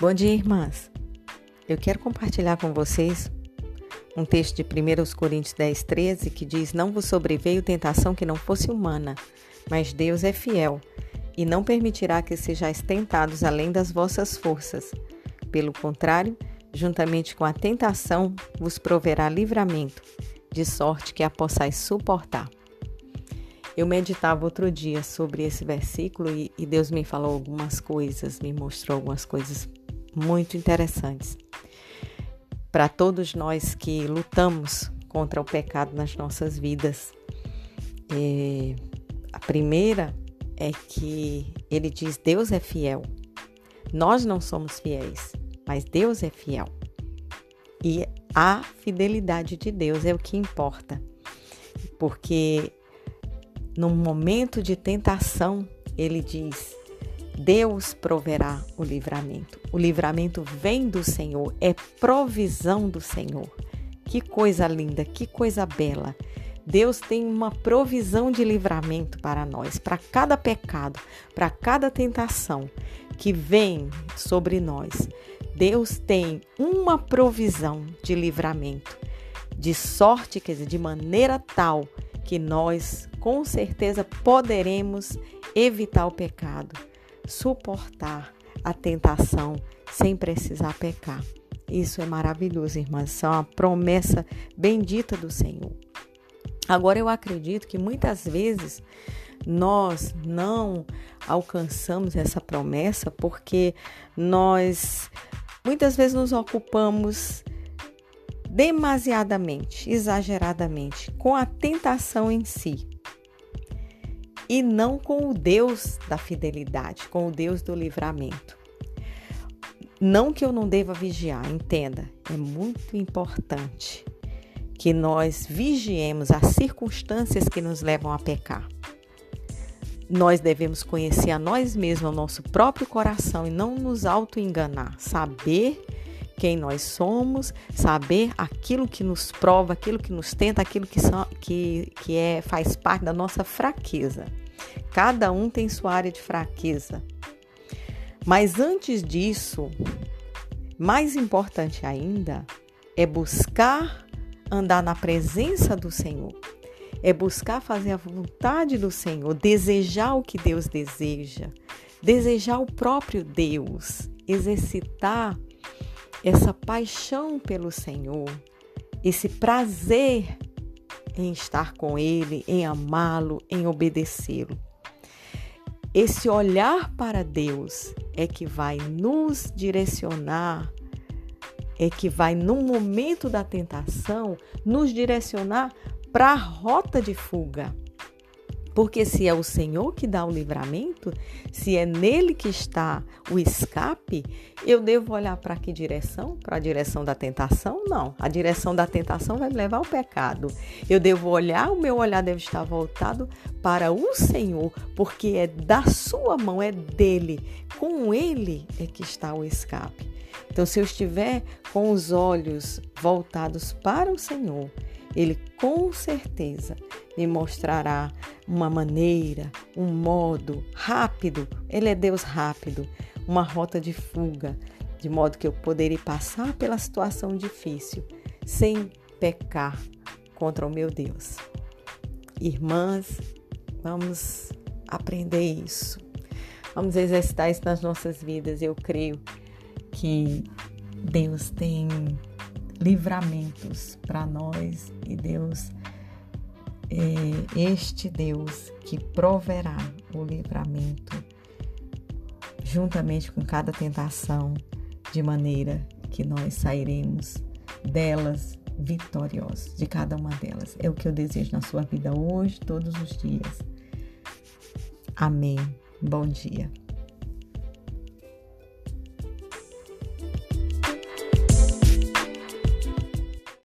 Bom dia, irmãs. Eu quero compartilhar com vocês um texto de 1 Coríntios 10, 13 que diz: Não vos sobreveio tentação que não fosse humana, mas Deus é fiel e não permitirá que sejais tentados além das vossas forças. Pelo contrário, juntamente com a tentação, vos proverá livramento, de sorte que a possais suportar. Eu meditava outro dia sobre esse versículo e, e Deus me falou algumas coisas, me mostrou algumas coisas muito interessantes. Para todos nós que lutamos contra o pecado nas nossas vidas, é, a primeira é que ele diz: Deus é fiel. Nós não somos fiéis, mas Deus é fiel. E a fidelidade de Deus é o que importa. Porque no momento de tentação, ele diz: Deus proverá o livramento. O livramento vem do Senhor, é provisão do Senhor. Que coisa linda, que coisa bela. Deus tem uma provisão de livramento para nós, para cada pecado, para cada tentação que vem sobre nós. Deus tem uma provisão de livramento, de sorte, quer dizer, de maneira tal que nós com certeza poderemos evitar o pecado suportar a tentação sem precisar pecar. Isso é maravilhoso, irmãs. Isso é uma promessa bendita do Senhor. Agora, eu acredito que muitas vezes nós não alcançamos essa promessa porque nós muitas vezes nos ocupamos demasiadamente, exageradamente com a tentação em si e não com o Deus da fidelidade, com o Deus do livramento. Não que eu não deva vigiar, entenda, é muito importante que nós vigiemos as circunstâncias que nos levam a pecar. Nós devemos conhecer a nós mesmos, o nosso próprio coração e não nos auto-enganar, saber quem nós somos, saber aquilo que nos prova, aquilo que nos tenta, aquilo que, que, que é, faz parte da nossa fraqueza. Cada um tem sua área de fraqueza. Mas antes disso, mais importante ainda, é buscar andar na presença do Senhor. É buscar fazer a vontade do Senhor, desejar o que Deus deseja, desejar o próprio Deus, exercitar essa paixão pelo Senhor, esse prazer em estar com Ele, em amá-lo, em obedecê-lo. Esse olhar para Deus é que vai nos direcionar, é que vai, no momento da tentação, nos direcionar para a rota de fuga. Porque se é o Senhor que dá o livramento, se é nele que está o escape, eu devo olhar para que direção? Para a direção da tentação? Não. A direção da tentação vai me levar ao pecado. Eu devo olhar, o meu olhar deve estar voltado para o Senhor, porque é da sua mão, é dele. Com ele é que está o escape. Então, se eu estiver com os olhos voltados para o Senhor, ele com certeza me mostrará uma maneira, um modo rápido. Ele é Deus rápido, uma rota de fuga, de modo que eu poderei passar pela situação difícil sem pecar contra o meu Deus. Irmãs, vamos aprender isso. Vamos exercitar isso nas nossas vidas. Eu creio que Deus tem livramentos para nós e Deus é este Deus que proverá o livramento juntamente com cada tentação, de maneira que nós sairemos delas vitoriosos, de cada uma delas. É o que eu desejo na sua vida hoje, todos os dias. Amém. Bom dia.